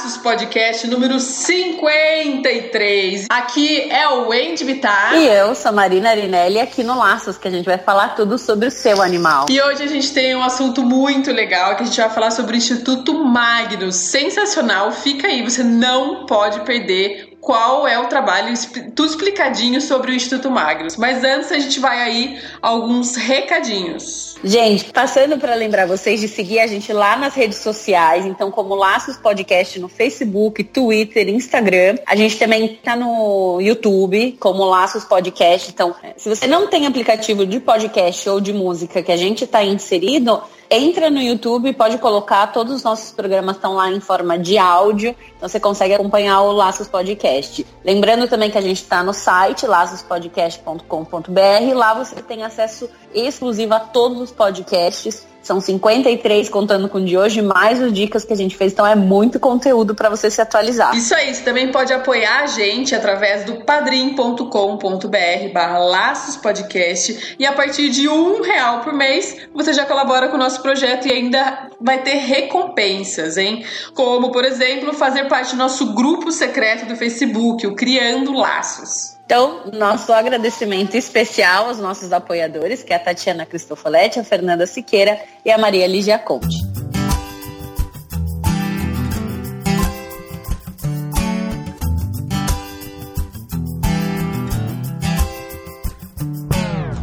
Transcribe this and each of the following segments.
Laços Podcast número 53. Aqui é o Wendy Bittar. E eu sou Marina Arinelli, aqui no Laços, que a gente vai falar tudo sobre o seu animal. E hoje a gente tem um assunto muito legal, que a gente vai falar sobre o Instituto Magnus. Sensacional, fica aí, você não pode perder qual é o trabalho, tudo explicadinho sobre o Instituto Magnus. Mas antes a gente vai aí alguns recadinhos. Gente, passando para lembrar vocês de seguir a gente lá nas redes sociais, então como Laços Podcast no Facebook, Twitter, Instagram. A gente também tá no YouTube como Laços Podcast. Então, se você não tem aplicativo de podcast ou de música que a gente está inserido, entra no YouTube, pode colocar, todos os nossos programas estão lá em forma de áudio, então você consegue acompanhar o Laços Podcast. Lembrando também que a gente está no site laçospodcast.com.br, lá você tem acesso exclusivo a todos os podcasts são 53 contando com o de hoje, mais as dicas que a gente fez. Então é muito conteúdo para você se atualizar. Isso aí, você também pode apoiar a gente através do padrim.com.br barra Laços Podcast. E a partir de um real por mês, você já colabora com o nosso projeto e ainda vai ter recompensas, hein? Como, por exemplo, fazer parte do nosso grupo secreto do Facebook, o Criando Laços. Então, nosso agradecimento especial aos nossos apoiadores, que é a Tatiana Cristofoletti, a Fernanda Siqueira e a Maria Lígia Conte.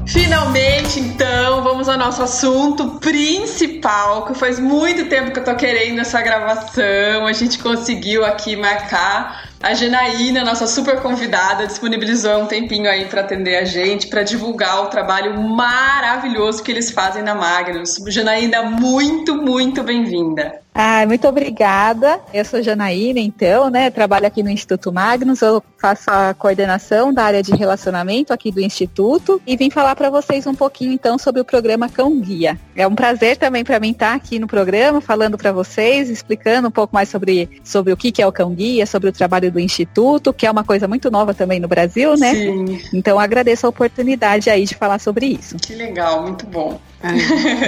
Finalmente, então, vamos ao nosso assunto principal, que faz muito tempo que eu tô querendo essa gravação. A gente conseguiu aqui marcar a Janaína, nossa super convidada, disponibilizou um tempinho aí para atender a gente, para divulgar o trabalho maravilhoso que eles fazem na Magnus. Janaína, muito, muito bem-vinda. Ah, muito obrigada. Eu sou Janaína, então, né? Trabalho aqui no Instituto Magnus. Eu faço a coordenação da área de relacionamento aqui do Instituto e vim falar para vocês um pouquinho, então, sobre o programa Cão Guia. É um prazer também para mim estar aqui no programa, falando para vocês, explicando um pouco mais sobre, sobre o que, que é o Cão Guia, sobre o trabalho do Instituto, que é uma coisa muito nova também no Brasil, né? Sim. Então, agradeço a oportunidade aí de falar sobre isso. Que legal, muito bom.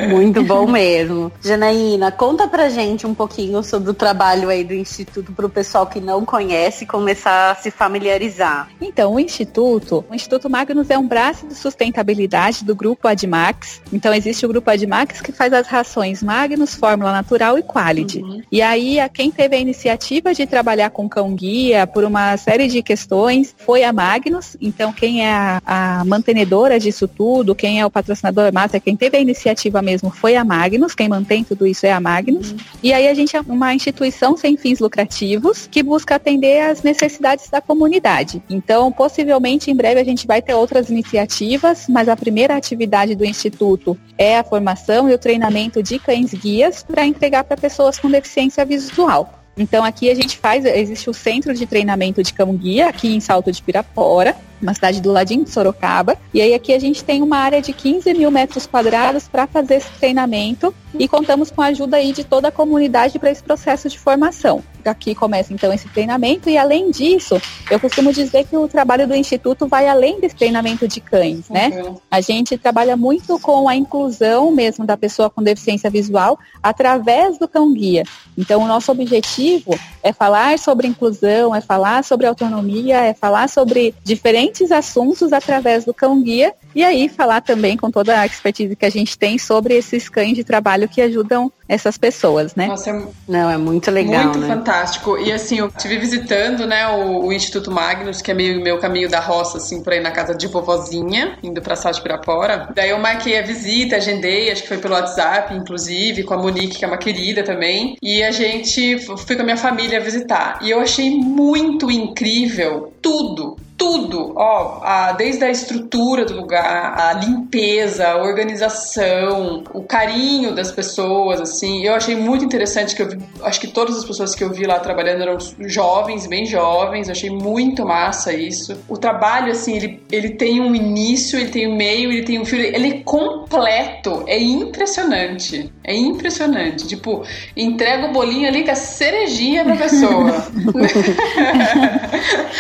Muito bom mesmo. Janaína, conta pra gente um pouquinho sobre o trabalho aí do Instituto para o pessoal que não conhece começar a se familiarizar. Então, o Instituto, o Instituto Magnus é um braço de sustentabilidade do grupo Admax. Então, existe o grupo Admax que faz as rações Magnus, Fórmula Natural e Quality. Uhum. E aí, a quem teve a iniciativa de trabalhar com cão guia por uma série de questões foi a Magnus. Então, quem é a, a mantenedora disso tudo, quem é o patrocinador massa, quem teve a iniciativa mesmo foi a Magnus, quem mantém tudo isso é a Magnus. Uhum. E aí a gente é uma instituição sem fins lucrativos que busca atender às necessidades da comunidade. Então, possivelmente em breve a gente vai ter outras iniciativas, mas a primeira atividade do instituto é a formação e o treinamento de cães guias para entregar para pessoas com deficiência visual. Então aqui a gente faz, existe o centro de treinamento de cão guia aqui em Salto de Pirapora, uma cidade do ladinho de Sorocaba. E aí aqui a gente tem uma área de 15 mil metros quadrados para fazer esse treinamento e contamos com a ajuda aí de toda a comunidade para esse processo de formação. Aqui começa então esse treinamento e além disso, eu costumo dizer que o trabalho do instituto vai além desse treinamento de cães, né? Uhum. A gente trabalha muito com a inclusão mesmo da pessoa com deficiência visual através do cão guia. Então o nosso objetivo é falar sobre inclusão, é falar sobre autonomia, é falar sobre diferentes assuntos através do cão guia e aí falar também com toda a expertise que a gente tem sobre esses cães de trabalho que ajudam essas pessoas, né? Nossa, é Não, é muito legal, Muito né? fantástico. E assim, eu estive visitando, né, o, o, Instituto Magnus, que é meio meu caminho da roça, assim, por aí na casa de vovozinha, indo pra Sá de Pirapora. Daí eu marquei a visita, agendei, acho que foi pelo WhatsApp, inclusive, com a Monique, que é uma querida também. E a gente foi com a minha família visitar. E eu achei muito incrível tudo tudo, ó, a, desde a estrutura do lugar, a limpeza, a organização, o carinho das pessoas, assim. Eu achei muito interessante que eu vi, acho que todas as pessoas que eu vi lá trabalhando eram jovens, bem jovens. Eu achei muito massa isso. O trabalho, assim, ele, ele tem um início, ele tem um meio, ele tem um fio, ele é completo, é impressionante. É impressionante. Tipo, entrega o bolinho ali com a cerejinha pra pessoa.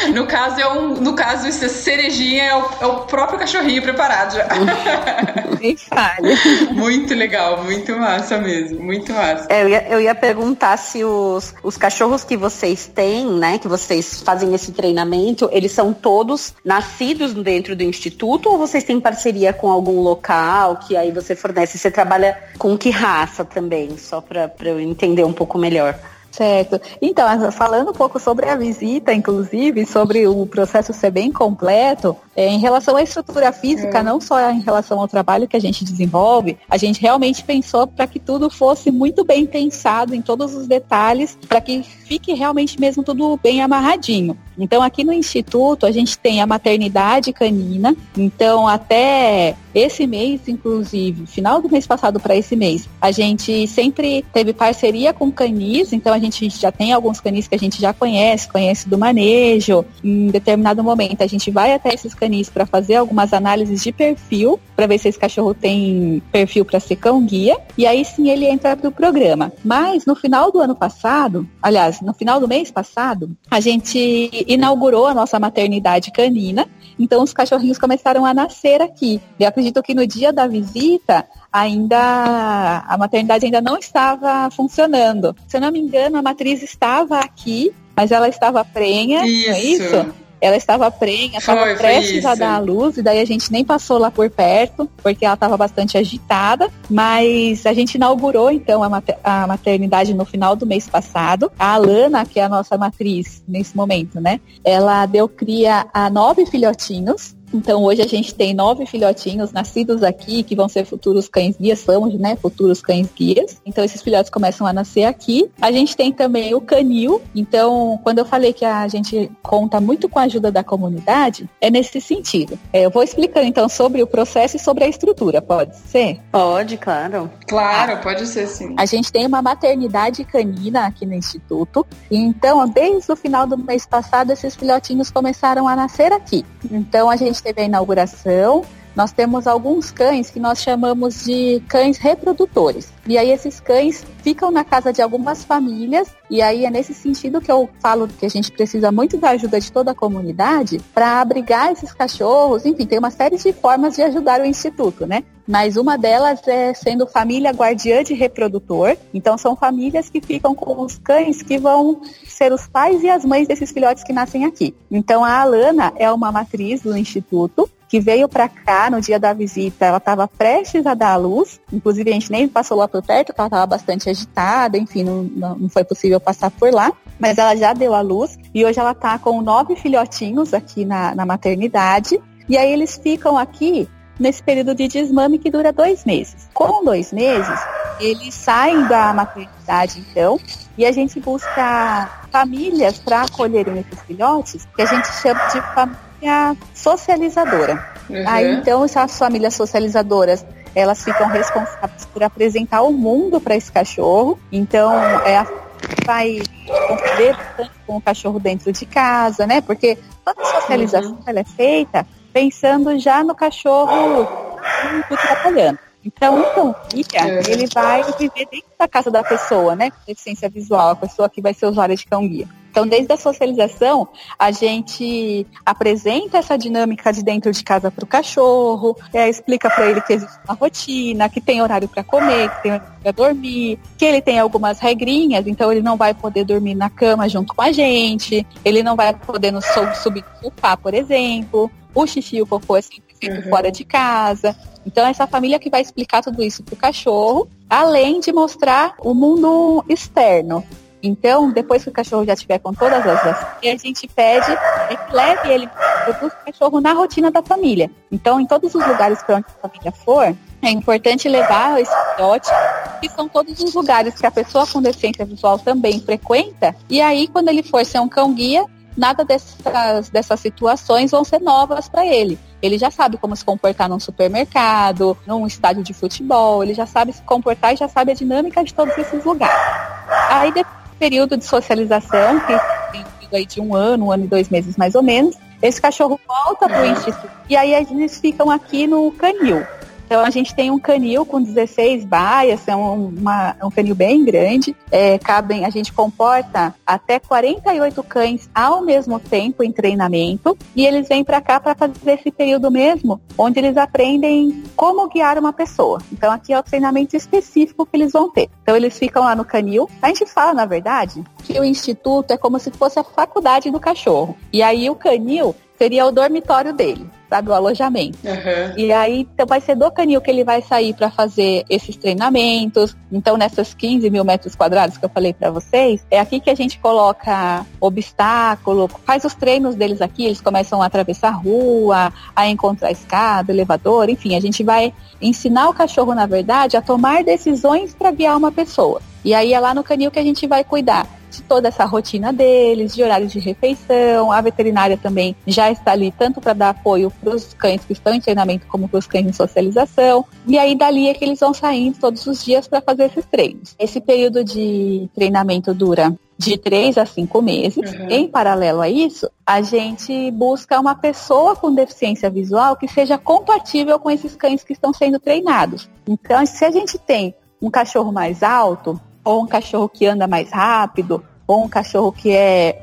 no caso, é um no caso, isso é cerejinha é o, é o próprio cachorrinho preparado já. Nem falha. Muito legal, muito massa mesmo, muito massa. É, eu, ia, eu ia perguntar se os, os cachorros que vocês têm, né, que vocês fazem esse treinamento, eles são todos nascidos dentro do instituto ou vocês têm parceria com algum local que aí você fornece? Você trabalha com que raça também? Só para eu entender um pouco melhor. Certo. Então, falando um pouco sobre a visita, inclusive, sobre o processo ser bem completo, é, em relação à estrutura física, é. não só em relação ao trabalho que a gente desenvolve, a gente realmente pensou para que tudo fosse muito bem pensado em todos os detalhes, para que fique realmente mesmo tudo bem amarradinho. Então, aqui no Instituto, a gente tem a maternidade canina. Então, até esse mês, inclusive, final do mês passado para esse mês, a gente sempre teve parceria com canis. Então, a gente já tem alguns canis que a gente já conhece, conhece do manejo. Em determinado momento, a gente vai até esses canis para fazer algumas análises de perfil, para ver se esse cachorro tem perfil para ser cão-guia. E aí sim ele entra para o programa. Mas, no final do ano passado, aliás, no final do mês passado, a gente inaugurou a nossa maternidade canina. Então os cachorrinhos começaram a nascer aqui. Eu acredito que no dia da visita ainda a maternidade ainda não estava funcionando. Se eu não me engano, a matriz estava aqui, mas ela estava prenha, isso. não é isso? Ela estava prenha, estava prestes a dar a luz, e daí a gente nem passou lá por perto, porque ela estava bastante agitada, mas a gente inaugurou então a, mater a maternidade no final do mês passado. A Alana, que é a nossa matriz nesse momento, né? Ela deu cria a nove filhotinhos, então hoje a gente tem nove filhotinhos nascidos aqui que vão ser futuros cães guias, são, né, futuros cães guias. Então esses filhotes começam a nascer aqui. A gente tem também o canil. Então, quando eu falei que a gente conta muito com a ajuda da comunidade, é nesse sentido. É, eu vou explicando então sobre o processo e sobre a estrutura, pode ser? Pode, claro. Claro, ah, pode ser sim. A gente tem uma maternidade canina aqui no instituto. Então, desde o final do mês passado, esses filhotinhos começaram a nascer aqui. Então a gente gente teve a inauguração, nós temos alguns cães que nós chamamos de cães reprodutores. E aí esses cães ficam na casa de algumas famílias, e aí é nesse sentido que eu falo que a gente precisa muito da ajuda de toda a comunidade para abrigar esses cachorros. Enfim, tem uma série de formas de ajudar o instituto, né? Mas uma delas é sendo família guardiã de reprodutor. Então são famílias que ficam com os cães que vão ser os pais e as mães desses filhotes que nascem aqui. Então a Alana é uma matriz do instituto que veio para cá no dia da visita, ela estava prestes a dar a luz, inclusive a gente nem passou lá por perto, porque ela estava bastante agitada, enfim, não, não foi possível passar por lá, mas ela já deu a luz e hoje ela está com nove filhotinhos aqui na, na maternidade, e aí eles ficam aqui nesse período de desmame que dura dois meses. Com dois meses, eles saem da maternidade, então, e a gente busca famílias para acolherem esses filhotes, que a gente chama de família a socializadora. Uhum. Aí então essas famílias socializadoras elas ficam responsáveis por apresentar o mundo para esse cachorro. Então é a vai conviver com o cachorro dentro de casa, né? Porque toda socialização uhum. ela é feita pensando já no cachorro trabalhando. Então, então, guia, ele vai viver dentro da casa da pessoa, né? Com deficiência visual, a pessoa que vai ser usuária de cão guia. Então, desde a socialização, a gente apresenta essa dinâmica de dentro de casa para o cachorro, é, explica para ele que existe uma rotina, que tem horário para comer, que tem horário para dormir, que ele tem algumas regrinhas, então ele não vai poder dormir na cama junto com a gente, ele não vai poder no, subir no sofá, por exemplo. O xixi e o cocô é sempre feito uhum. fora de casa. Então, essa família que vai explicar tudo isso para o cachorro, além de mostrar o mundo externo. Então, depois que o cachorro já estiver com todas as vacinas, a gente pede é que leve ele o cachorro na rotina da família. Então, em todos os lugares para onde a família for, é importante levar esse filhote, que são todos os lugares que a pessoa com deficiência visual também frequenta. E aí, quando ele for ser um cão guia, nada dessas, dessas situações vão ser novas para ele. Ele já sabe como se comportar num supermercado, num estádio de futebol, ele já sabe se comportar e já sabe a dinâmica de todos esses lugares. Aí, desse período de socialização, que tem aí de um ano, um ano e dois meses mais ou menos, esse cachorro volta para o instituto e aí eles ficam aqui no canil. Então a gente tem um canil com 16 baias, é um, uma, é um canil bem grande. É, cabem, a gente comporta até 48 cães ao mesmo tempo em treinamento e eles vêm para cá para fazer esse período mesmo, onde eles aprendem como guiar uma pessoa. Então aqui é o treinamento específico que eles vão ter. Então eles ficam lá no canil. A gente fala, na verdade, que o instituto é como se fosse a faculdade do cachorro. E aí o canil seria o dormitório dele sabe, o alojamento. Uhum. E aí então vai ser do canil que ele vai sair para fazer esses treinamentos. Então nessas 15 mil metros quadrados que eu falei para vocês, é aqui que a gente coloca obstáculo, faz os treinos deles aqui, eles começam a atravessar a rua, a encontrar escada, elevador, enfim, a gente vai ensinar o cachorro, na verdade, a tomar decisões para guiar uma pessoa. E aí é lá no canil que a gente vai cuidar de toda essa rotina deles, de horários de refeição. A veterinária também já está ali tanto para dar apoio para os cães que estão em treinamento como para os cães em socialização. E aí dali é que eles vão saindo todos os dias para fazer esses treinos. Esse período de treinamento dura de três a cinco meses. Uhum. Em paralelo a isso, a gente busca uma pessoa com deficiência visual que seja compatível com esses cães que estão sendo treinados. Então, se a gente tem um cachorro mais alto, ou um cachorro que anda mais rápido, ou um cachorro que é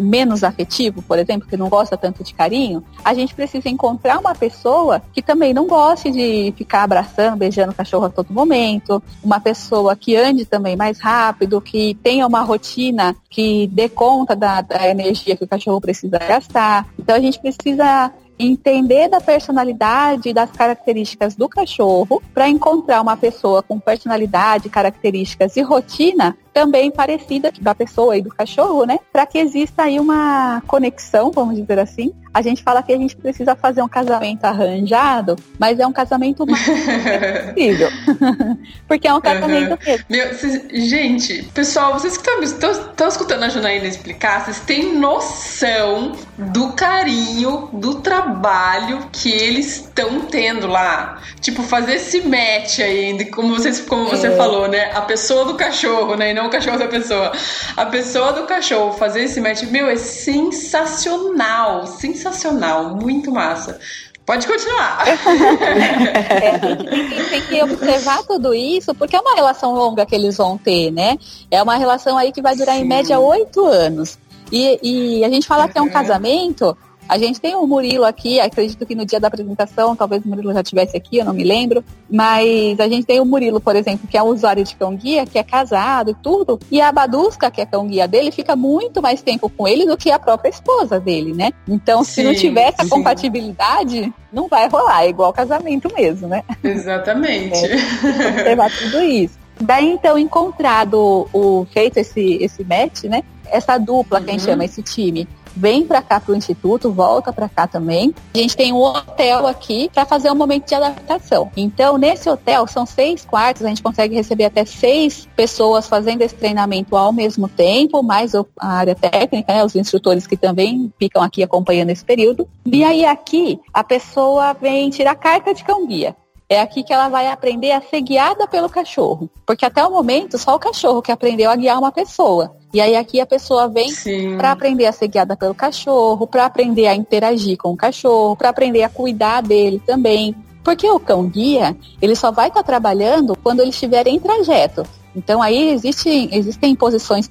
menos afetivo, por exemplo, que não gosta tanto de carinho, a gente precisa encontrar uma pessoa que também não goste de ficar abraçando, beijando o cachorro a todo momento, uma pessoa que ande também mais rápido, que tenha uma rotina que dê conta da, da energia que o cachorro precisa gastar. Então a gente precisa entender da personalidade e das características do cachorro para encontrar uma pessoa com personalidade, características e rotina também parecida da pessoa e do cachorro, né? Para que exista aí uma conexão, vamos dizer assim. A gente fala que a gente precisa fazer um casamento arranjado, mas é um casamento mais possível. Porque é um casamento uhum. mesmo. Meu, cês, gente, pessoal, vocês que estão escutando a Janaína explicar, vocês têm noção do carinho, do trabalho que eles estão tendo lá. Tipo, fazer esse match aí, como, vocês, como você é. falou, né? A pessoa do cachorro, né? Não o cachorro da pessoa. A pessoa do cachorro fazer esse match, meu, é sensacional. Sensacional. Muito massa. Pode continuar. é, tem que, tem que, observar tudo isso, porque é uma relação longa que eles vão ter, né? É uma relação aí que vai durar Sim. em média oito anos. E, e, a gente fala que é um casamento, a gente tem o Murilo aqui, acredito que no dia da apresentação, talvez o Murilo já estivesse aqui, eu não me lembro, mas a gente tem o Murilo, por exemplo, que é um usuário de cão guia, que é casado e tudo, e a Badusca, que é cão guia dele, fica muito mais tempo com ele do que a própria esposa dele, né? Então, sim, se não tiver essa sim. compatibilidade, não vai rolar, é igual casamento mesmo, né? Exatamente. É, observar tudo isso. Daí, então, encontrado o feito esse, esse match, né? Essa dupla, uhum. quem chama esse time, vem para cá para o instituto, volta para cá também. A gente tem um hotel aqui para fazer um momento de adaptação. Então, nesse hotel são seis quartos, a gente consegue receber até seis pessoas fazendo esse treinamento ao mesmo tempo, mais a área técnica, né, os instrutores que também ficam aqui acompanhando esse período. E aí aqui a pessoa vem tirar carta de cão guia. É aqui que ela vai aprender a ser guiada pelo cachorro. Porque até o momento, só o cachorro que aprendeu a guiar uma pessoa. E aí aqui a pessoa vem para aprender a ser guiada pelo cachorro, para aprender a interagir com o cachorro, para aprender a cuidar dele também. Porque o cão guia, ele só vai estar tá trabalhando quando ele estiver em trajeto. Então aí existe, existem posições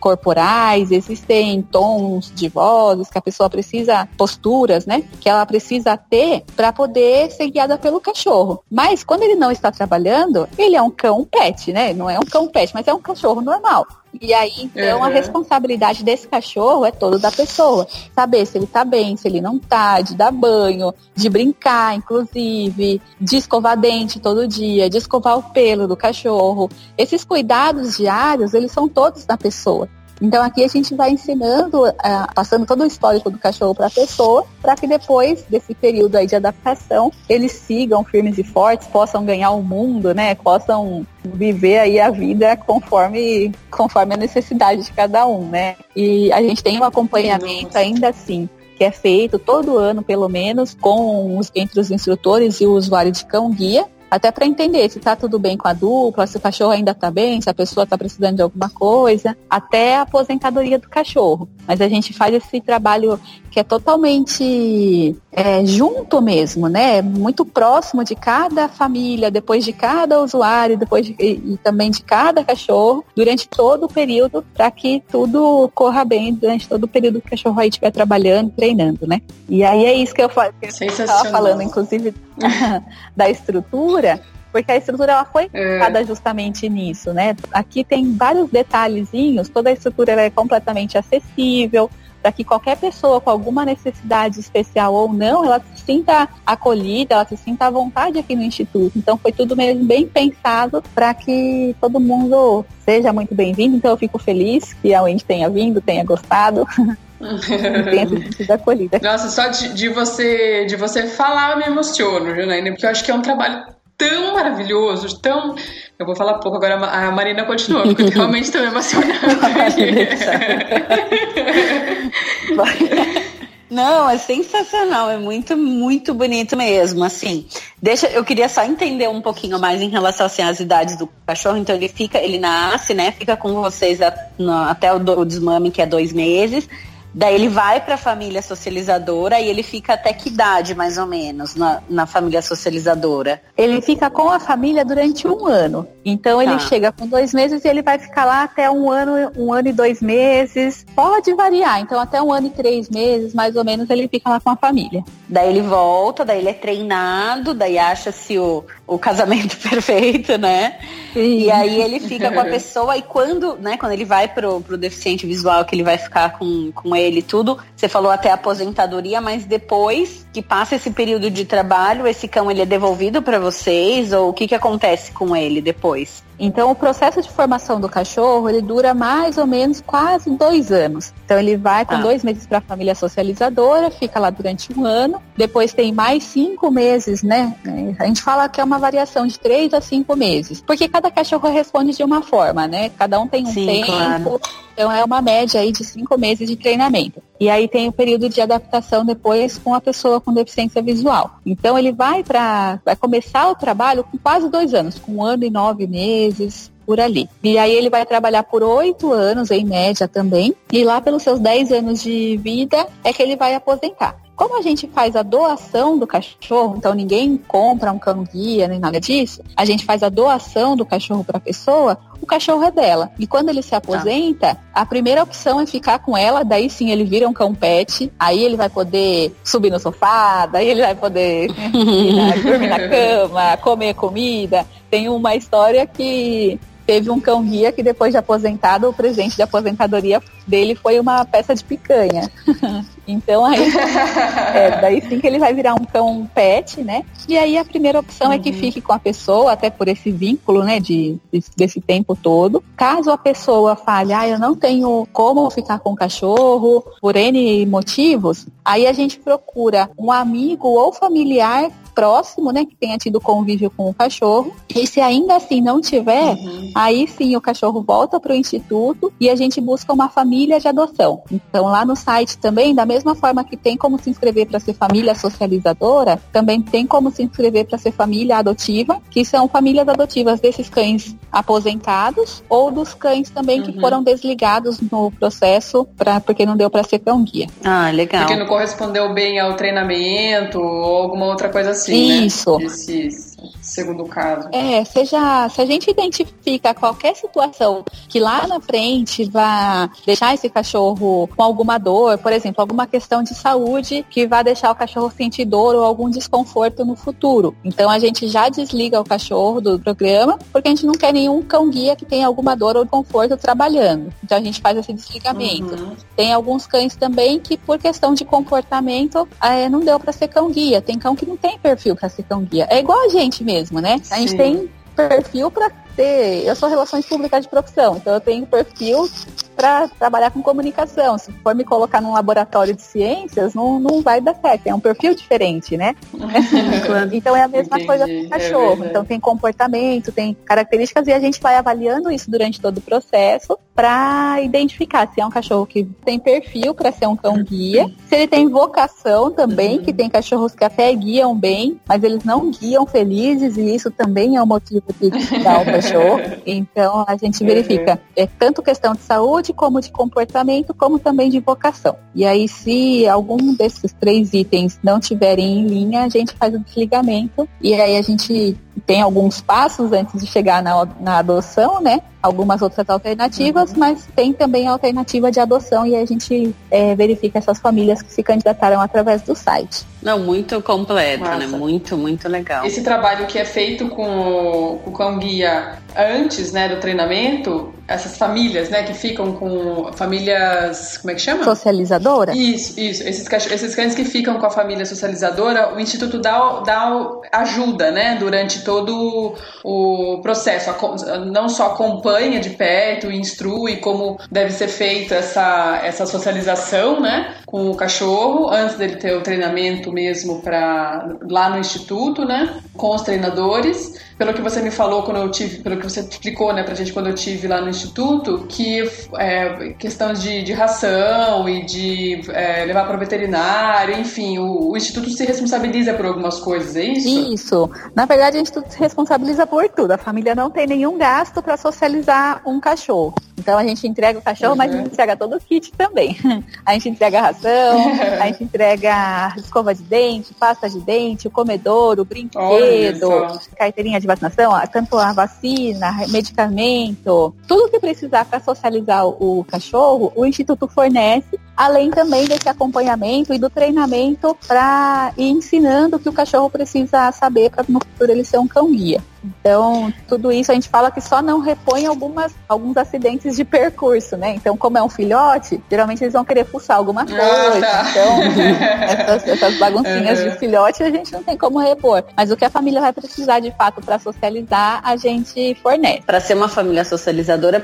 corporais, existem tons de vozes que a pessoa precisa, posturas, né? Que ela precisa ter para poder ser guiada pelo cachorro. Mas quando ele não está trabalhando, ele é um cão pet, né? Não é um cão pet, mas é um cachorro normal. E aí, então, uhum. a responsabilidade desse cachorro é toda da pessoa. Saber se ele tá bem, se ele não tá, de dar banho, de brincar, inclusive, de escovar dente todo dia, de escovar o pelo do cachorro. Esses cuidados diários, eles são todos da pessoa. Então aqui a gente vai ensinando, uh, passando todo o histórico do cachorro para a pessoa, para que depois desse período aí de adaptação, eles sigam firmes e fortes, possam ganhar o mundo, né? Possam viver aí a vida conforme, conforme a necessidade de cada um, né? E a gente tem um acompanhamento ainda assim que é feito todo ano, pelo menos, com os, entre os instrutores e o usuário de cão guia, até para entender se está tudo bem com a dupla, se o cachorro ainda está bem, se a pessoa está precisando de alguma coisa, até a aposentadoria do cachorro. Mas a gente faz esse trabalho que é totalmente é, junto mesmo, né? Muito próximo de cada família, depois de cada usuário, depois de, e, e também de cada cachorro, durante todo o período, para que tudo corra bem durante todo o período que o cachorro aí estiver trabalhando, treinando, né? E aí é isso que eu estava falando, inclusive, da estrutura porque a estrutura ela foi pensada é. justamente nisso, né? Aqui tem vários detalhezinhos, toda a estrutura é completamente acessível, para que qualquer pessoa com alguma necessidade especial ou não, ela se sinta acolhida, ela se sinta à vontade aqui no Instituto. Então foi tudo mesmo bem pensado para que todo mundo seja muito bem-vindo. Então eu fico feliz que a Wendy tenha vindo, tenha gostado. acolhida. Nossa, só de, de, você de você falar eu me emociono, Janaína, porque eu acho que é um trabalho tão maravilhoso, tão. Eu vou falar pouco agora, a Marina continua, porque realmente estou me emocionando. Não, é sensacional, é muito, muito bonito mesmo, assim. Deixa, eu queria só entender um pouquinho mais em relação assim, às idades do cachorro. Então ele fica, ele nasce, né? Fica com vocês a, no, até o, o desmame, que é dois meses. Daí ele vai para a família socializadora e ele fica até que idade, mais ou menos, na, na família socializadora? Ele fica com a família durante um ano. Então ele tá. chega com dois meses e ele vai ficar lá até um ano, um ano e dois meses. Pode variar, então até um ano e três meses, mais ou menos, ele fica lá com a família. Daí ele volta, daí ele é treinado, daí acha-se o, o casamento perfeito, né? Sim. E aí ele fica com a pessoa e quando, né, quando ele vai pro, pro deficiente visual, que ele vai ficar com, com ele tudo, você falou até aposentadoria, mas depois que passa esse período de trabalho, esse cão ele é devolvido para vocês ou o que que acontece com ele depois? Então, o processo de formação do cachorro, ele dura mais ou menos quase dois anos. Então, ele vai com ah. dois meses para a família socializadora, fica lá durante um ano. Depois tem mais cinco meses, né? A gente fala que é uma variação de três a cinco meses. Porque cada cachorro responde de uma forma, né? Cada um tem um Sim, tempo. Claro. Então, é uma média aí de cinco meses de treinamento. E aí tem o período de adaptação depois com a pessoa com deficiência visual. Então, ele vai para vai começar o trabalho com quase dois anos, com um ano e nove meses meses por ali. E aí ele vai trabalhar por oito anos, em média também, e lá pelos seus dez anos de vida é que ele vai aposentar. Como a gente faz a doação do cachorro, então ninguém compra um cão guia nem nada disso, a gente faz a doação do cachorro para a pessoa, o cachorro é dela. E quando ele se aposenta, a primeira opção é ficar com ela, daí sim ele vira um cão pet, aí ele vai poder subir no sofá, daí ele vai poder dormir na cama, comer comida. Tem uma história que teve um cão guia que depois de aposentado, o presente de aposentadoria dele foi uma peça de picanha. então aí, é, daí sim que ele vai virar um cão pet, né? E aí a primeira opção uhum. é que uhum. fique com a pessoa, até por esse vínculo, né, de, desse tempo todo. Caso a pessoa fale, ah, eu não tenho como ficar com o cachorro, por N motivos, aí a gente procura um amigo ou familiar próximo, né, que tenha tido convívio com o cachorro. E se ainda assim não tiver, uhum. aí sim o cachorro volta para o instituto e a gente busca uma família de adoção. Então lá no site também, da mesma forma que tem como se inscrever para ser família socializadora, também tem como se inscrever para ser família adotiva, que são famílias adotivas desses cães aposentados ou dos cães também uhum. que foram desligados no processo pra, porque não deu para ser cão guia. Ah, legal. Porque não correspondeu bem ao treinamento ou alguma outra coisa assim assim, né? Isso. Segundo caso. É, seja, se a gente identifica qualquer situação que lá na frente vá deixar esse cachorro com alguma dor, por exemplo, alguma questão de saúde que vai deixar o cachorro sentir dor ou algum desconforto no futuro. Então a gente já desliga o cachorro do programa, porque a gente não quer nenhum cão guia que tenha alguma dor ou desconforto trabalhando. Então a gente faz esse desligamento. Uhum. Tem alguns cães também que por questão de comportamento é, não deu para ser cão guia. Tem cão que não tem perfil para ser cão guia. É igual a gente mesmo, né? A gente tem perfil para ter. Eu sou relações públicas de profissão, então eu tenho perfil para trabalhar com comunicação. Se for me colocar num laboratório de ciências, não, não vai dar certo. É um perfil diferente, né? então é a mesma Entendi, coisa com o é cachorro. É então tem comportamento, tem características e a gente vai avaliando isso durante todo o processo para identificar se é um cachorro que tem perfil para ser um cão guia, se ele tem vocação também, que tem cachorros que até guiam bem, mas eles não guiam felizes e isso também é um motivo de tirar o cachorro. Então a gente verifica é tanto questão de saúde como de comportamento, como também de vocação. E aí se algum desses três itens não tiverem em linha, a gente faz o desligamento e aí a gente tem alguns passos antes de chegar na, na adoção, né? Algumas outras alternativas, uhum. mas tem também a alternativa de adoção e a gente é, verifica essas famílias que se candidataram através do site. Não, muito completa, né? Muito, muito legal. Esse trabalho que é feito com o, com o cão guia antes, né, do treinamento, essas famílias, né, que ficam com famílias, como é que chama? Socializadora? Isso, isso. Esses, esses cães que ficam com a família socializadora, o Instituto dá, dá ajuda, né, durante todo o processo. Não só acompanha de perto, instrui como deve ser feita essa, essa socialização, né, com o cachorro, antes dele ter o treinamento mesmo para lá no Instituto, né, com os treinadores pelo que você me falou quando eu tive, pelo que você explicou, né, pra gente quando eu tive lá no instituto, que é, questões de, de ração e de é, levar para o veterinário, enfim, o, o, instituto se responsabiliza por algumas coisas, é isso? Isso. Na verdade, o instituto se responsabiliza por tudo. A família não tem nenhum gasto para socializar um cachorro. Então a gente entrega o cachorro, uhum. mas a gente entrega todo o kit também. A gente entrega a ração, a gente entrega escova de dente, pasta de dente, o comedor, o brinquedo, carteirinha de vacinação, tanto a vacina, medicamento, tudo que precisar para socializar o cachorro, o Instituto fornece além também desse acompanhamento e do treinamento para ir ensinando o que o cachorro precisa saber para no futuro ele ser um cão guia. Então, tudo isso a gente fala que só não repõe algumas, alguns acidentes de percurso, né? Então, como é um filhote, geralmente eles vão querer fuçar alguma ah, coisa. Ah, tá. Então, essas, essas baguncinhas uhum. de filhote a gente não tem como repor. Mas o que a família vai precisar de fato para socializar, a gente fornece. Para ser uma família socializadora,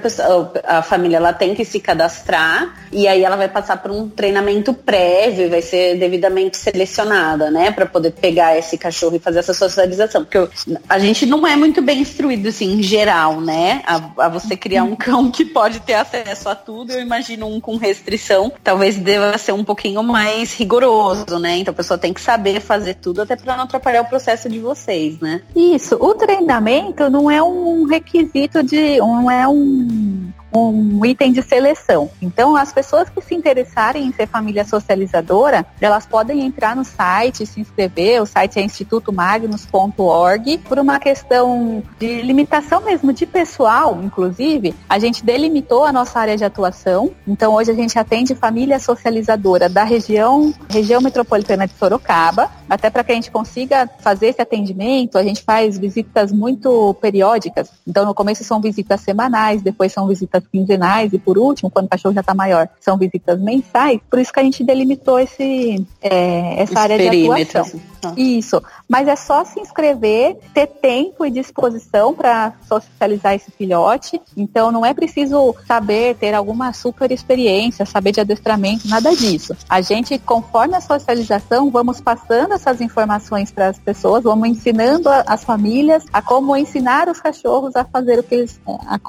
a família ela tem que se cadastrar e aí ela vai passar por um treinamento prévio, vai ser devidamente selecionada, né? Para poder pegar esse cachorro e fazer essa socialização. Porque a gente não é muito bem instruído, assim, em geral, né? A, a, você criar um cão que pode ter acesso a tudo, eu imagino um com restrição, talvez deva ser um pouquinho mais rigoroso, né? Então a pessoa tem que saber fazer tudo até para não atrapalhar o processo de vocês, né? Isso. O treinamento não é um requisito de. não é um um item de seleção. Então, as pessoas que se interessarem em ser família socializadora, elas podem entrar no site, se inscrever. O site é institutomagnus.org. Por uma questão de limitação mesmo de pessoal, inclusive, a gente delimitou a nossa área de atuação. Então, hoje a gente atende família socializadora da região, região metropolitana de Sorocaba. Até para que a gente consiga fazer esse atendimento, a gente faz visitas muito periódicas. Então, no começo são visitas semanais, depois são visitas quinzenais e por último, quando o cachorro já está maior, são visitas mensais. Por isso que a gente delimitou esse, é, essa esse área de atuação. Assim. Isso. Mas é só se inscrever, ter tempo e disposição para socializar esse filhote. Então não é preciso saber ter alguma super experiência, saber de adestramento, nada disso. A gente, conforme a socialização, vamos passando essas informações para as pessoas, vamos ensinando as famílias a como ensinar os cachorros a fazer o que eles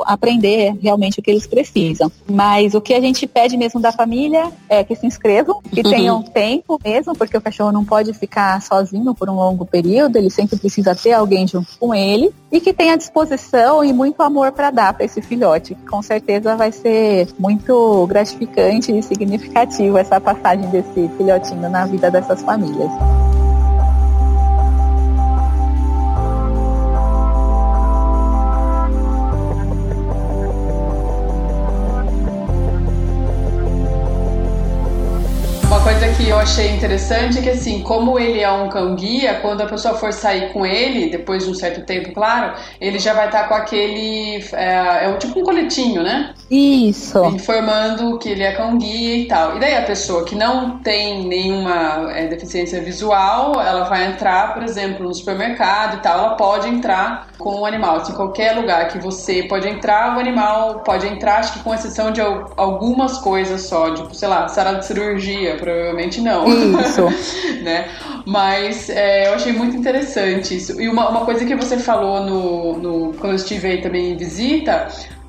aprender realmente o que eles precisam. Mas o que a gente pede mesmo da família é que se inscrevam, que uhum. tenham tempo mesmo, porque o cachorro não pode ficar sozinho sozinho por um longo período, ele sempre precisa ter alguém junto com ele e que tenha disposição e muito amor para dar para esse filhote, que com certeza vai ser muito gratificante e significativo essa passagem desse filhotinho na vida dessas famílias. Achei interessante é que, assim, como ele é um cão guia, quando a pessoa for sair com ele, depois de um certo tempo, claro, ele já vai estar tá com aquele. É, é tipo um coletinho, né? Isso. Informando que ele é cão guia e tal. E daí a pessoa que não tem nenhuma é, deficiência visual, ela vai entrar, por exemplo, no supermercado e tal, ela pode entrar com o animal. Assim, qualquer lugar que você pode entrar, o animal pode entrar, acho que com exceção de algumas coisas só, tipo, sei lá, sala de cirurgia, provavelmente não. Isso. né? Mas é, eu achei muito interessante isso. E uma, uma coisa que você falou no, no, quando eu estive aí também em visita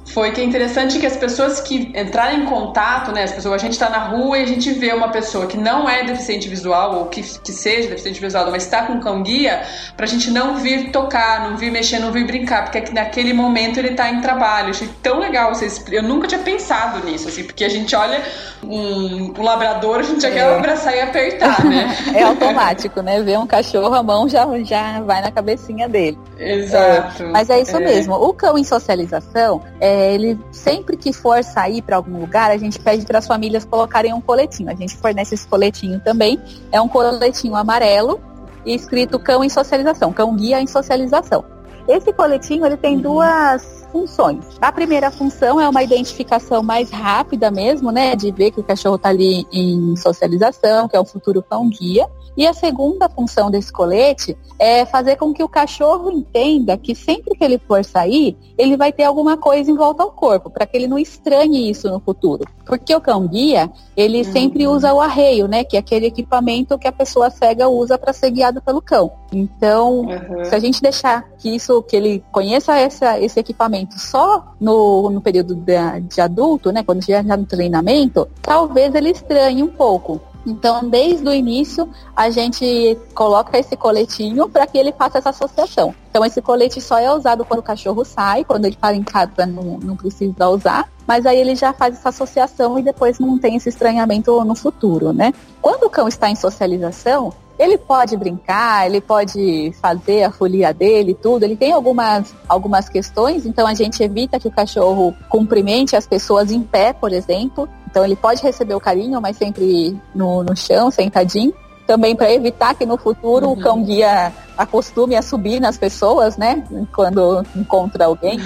foi que é interessante que as pessoas que entrarem em contato, né, as pessoas, a gente está na rua e a gente vê uma pessoa que não é deficiente visual ou que, que seja deficiente visual, mas está com cão guia, para a gente não vir tocar, não vir mexer, não vir brincar, porque é naquele momento ele está em trabalho. Eu achei tão legal vocês, eu nunca tinha pensado nisso, assim, porque a gente olha um, um labrador, a gente já é. quer abraçar e apertar, né? é automático, né? Ver um cachorro, a mão já, já vai na cabecinha dele. Exato. É, mas é isso é. mesmo. O cão em socialização é é, ele sempre que for sair para algum lugar, a gente pede para as famílias colocarem um coletinho. A gente fornece esse coletinho também. É um coletinho amarelo escrito cão em socialização, cão guia em socialização. Esse coletinho ele tem duas funções. A primeira função é uma identificação mais rápida mesmo, né, de ver que o cachorro está ali em socialização, que é o futuro cão guia. E a segunda função desse colete é fazer com que o cachorro entenda que sempre que ele for sair, ele vai ter alguma coisa em volta ao corpo, para que ele não estranhe isso no futuro. Porque o cão guia, ele uhum. sempre usa o arreio, né? Que é aquele equipamento que a pessoa cega usa para ser guiado pelo cão. Então, uhum. se a gente deixar que isso, que ele conheça essa, esse equipamento só no, no período de, de adulto, né? Quando já está no treinamento, talvez ele estranhe um pouco. Então, desde o início, a gente coloca esse coletinho para que ele faça essa associação. Então, esse colete só é usado quando o cachorro sai, quando ele para em casa não, não precisa usar, mas aí ele já faz essa associação e depois não tem esse estranhamento no futuro, né? Quando o cão está em socialização, ele pode brincar, ele pode fazer a folia dele, tudo. Ele tem algumas, algumas questões, então a gente evita que o cachorro cumprimente as pessoas em pé, por exemplo. Então ele pode receber o carinho, mas sempre no, no chão, sentadinho. Também para evitar que no futuro uhum. o cão guia acostume a subir nas pessoas, né? Quando encontra alguém.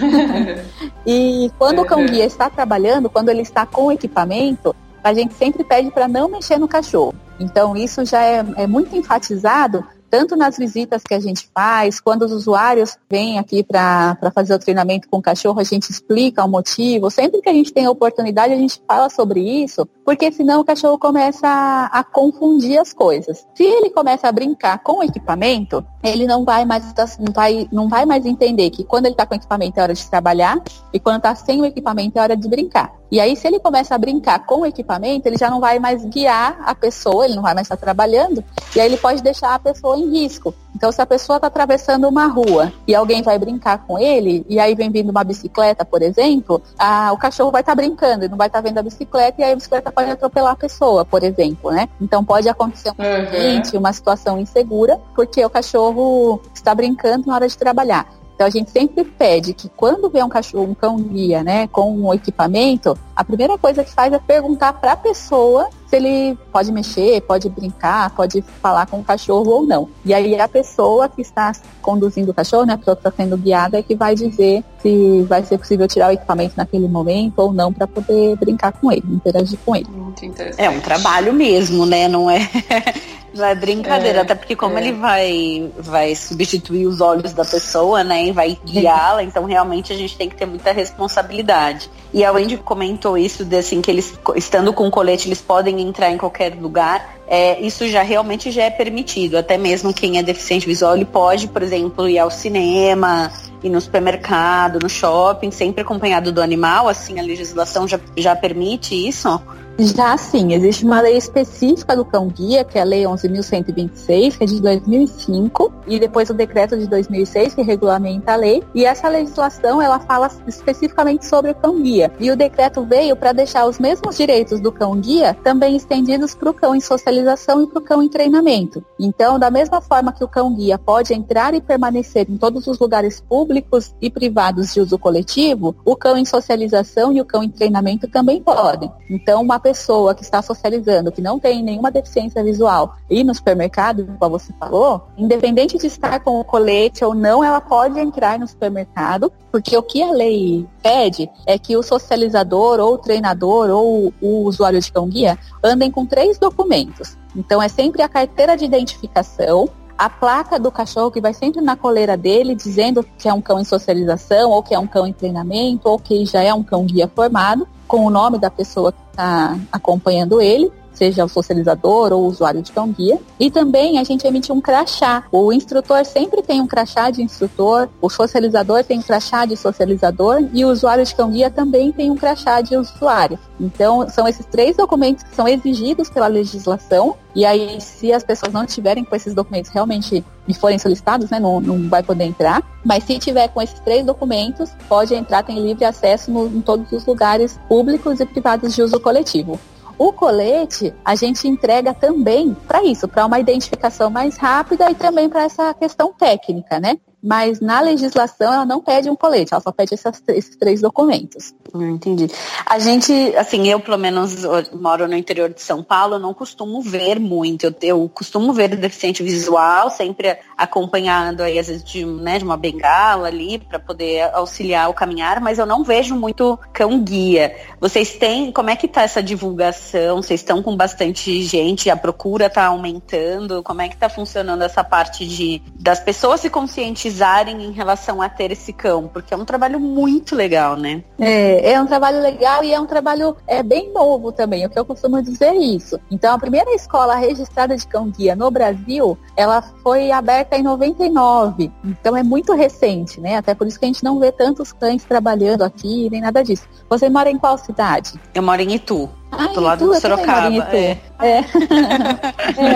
e quando uhum. o cão uhum. guia está trabalhando, quando ele está com equipamento, a gente sempre pede para não mexer no cachorro. Então, isso já é, é muito enfatizado tanto nas visitas que a gente faz, quando os usuários vêm aqui para fazer o treinamento com o cachorro, a gente explica o motivo. Sempre que a gente tem a oportunidade, a gente fala sobre isso, porque senão o cachorro começa a, a confundir as coisas. Se ele começa a brincar com o equipamento, ele não vai mais, não vai, não vai mais entender que quando ele está com o equipamento é hora de trabalhar e quando está sem o equipamento é hora de brincar. E aí, se ele começa a brincar com o equipamento, ele já não vai mais guiar a pessoa, ele não vai mais estar trabalhando, e aí ele pode deixar a pessoa em risco. Então, se a pessoa está atravessando uma rua e alguém vai brincar com ele, e aí vem vindo uma bicicleta, por exemplo, a, o cachorro vai estar tá brincando, não vai estar tá vendo a bicicleta, e aí a bicicleta pode atropelar a pessoa, por exemplo, né? Então, pode acontecer um uhum. acidente, uma situação insegura, porque o cachorro está brincando na hora de trabalhar. Então a gente sempre pede que quando vê um cachorro, um cão guia, né, com um equipamento, a primeira coisa que faz é perguntar para a pessoa se ele pode mexer, pode brincar, pode falar com o cachorro ou não. E aí a pessoa que está conduzindo o cachorro, né, a pessoa que está sendo guiada, é que vai dizer se vai ser possível tirar o equipamento naquele momento ou não para poder brincar com ele, interagir com ele. Muito interessante. É um trabalho mesmo, né? Não é Não é brincadeira, é, até porque como é. ele vai, vai substituir os olhos da pessoa, né, e vai guiá-la, então realmente a gente tem que ter muita responsabilidade. E a Wendy comentou isso, de, assim, que eles, estando com colete, eles podem entrar em qualquer lugar. É, isso já realmente já é permitido. Até mesmo quem é deficiente visual, ele pode, por exemplo, ir ao cinema, ir no supermercado, no shopping, sempre acompanhado do animal, assim, a legislação já, já permite isso. Já sim, existe uma lei específica do cão guia, que é a Lei 11.126, que é de 2005, e depois o decreto de 2006, que regulamenta a lei. E essa legislação, ela fala especificamente sobre o cão guia. E o decreto veio para deixar os mesmos direitos do cão guia também estendidos para o cão em socialização e para o cão em treinamento. Então, da mesma forma que o cão guia pode entrar e permanecer em todos os lugares públicos e privados de uso coletivo, o cão em socialização e o cão em treinamento também podem. Então, uma pessoa que está socializando, que não tem nenhuma deficiência visual, ir no supermercado, como você falou, independente de estar com o colete ou não, ela pode entrar no supermercado, porque o que a lei pede é que o socializador ou o treinador ou o usuário de cão guia andem com três documentos. Então é sempre a carteira de identificação, a placa do cachorro que vai sempre na coleira dele, dizendo que é um cão em socialização, ou que é um cão em treinamento, ou que já é um cão guia formado, com o nome da pessoa que está acompanhando ele seja o socializador ou o usuário de cão guia. E também a gente emite um crachá. O instrutor sempre tem um crachá de instrutor, o socializador tem um crachá de socializador e o usuário de cão guia também tem um crachá de usuário. Então, são esses três documentos que são exigidos pela legislação. E aí, se as pessoas não tiverem com esses documentos realmente e forem solicitados, né, não, não vai poder entrar. Mas se tiver com esses três documentos, pode entrar, tem livre acesso no, em todos os lugares públicos e privados de uso coletivo. O colete a gente entrega também para isso, para uma identificação mais rápida e também para essa questão técnica, né? Mas na legislação ela não pede um colete, ela só pede essas, esses três documentos. Hum, entendi. A gente, assim, eu pelo menos moro no interior de São Paulo, não costumo ver muito. Eu, eu costumo ver deficiente visual, sempre acompanhado aí, às vezes, de, né, de uma bengala ali, para poder auxiliar o caminhar, mas eu não vejo muito cão-guia. Vocês têm, como é que tá essa divulgação? Vocês estão com bastante gente, a procura está aumentando? Como é que está funcionando essa parte de das pessoas se conscientizarem pesquisarem em relação a ter esse cão, porque é um trabalho muito legal, né? É, é um trabalho legal e é um trabalho é, bem novo também, o que eu costumo dizer é isso. Então, a primeira escola registrada de cão-guia no Brasil, ela foi aberta em 99, então é muito recente, né? Até por isso que a gente não vê tantos cães trabalhando aqui, nem nada disso. Você mora em qual cidade? Eu moro em Itu. Ah, do lado Itu, do Sorocaba. É. É. é.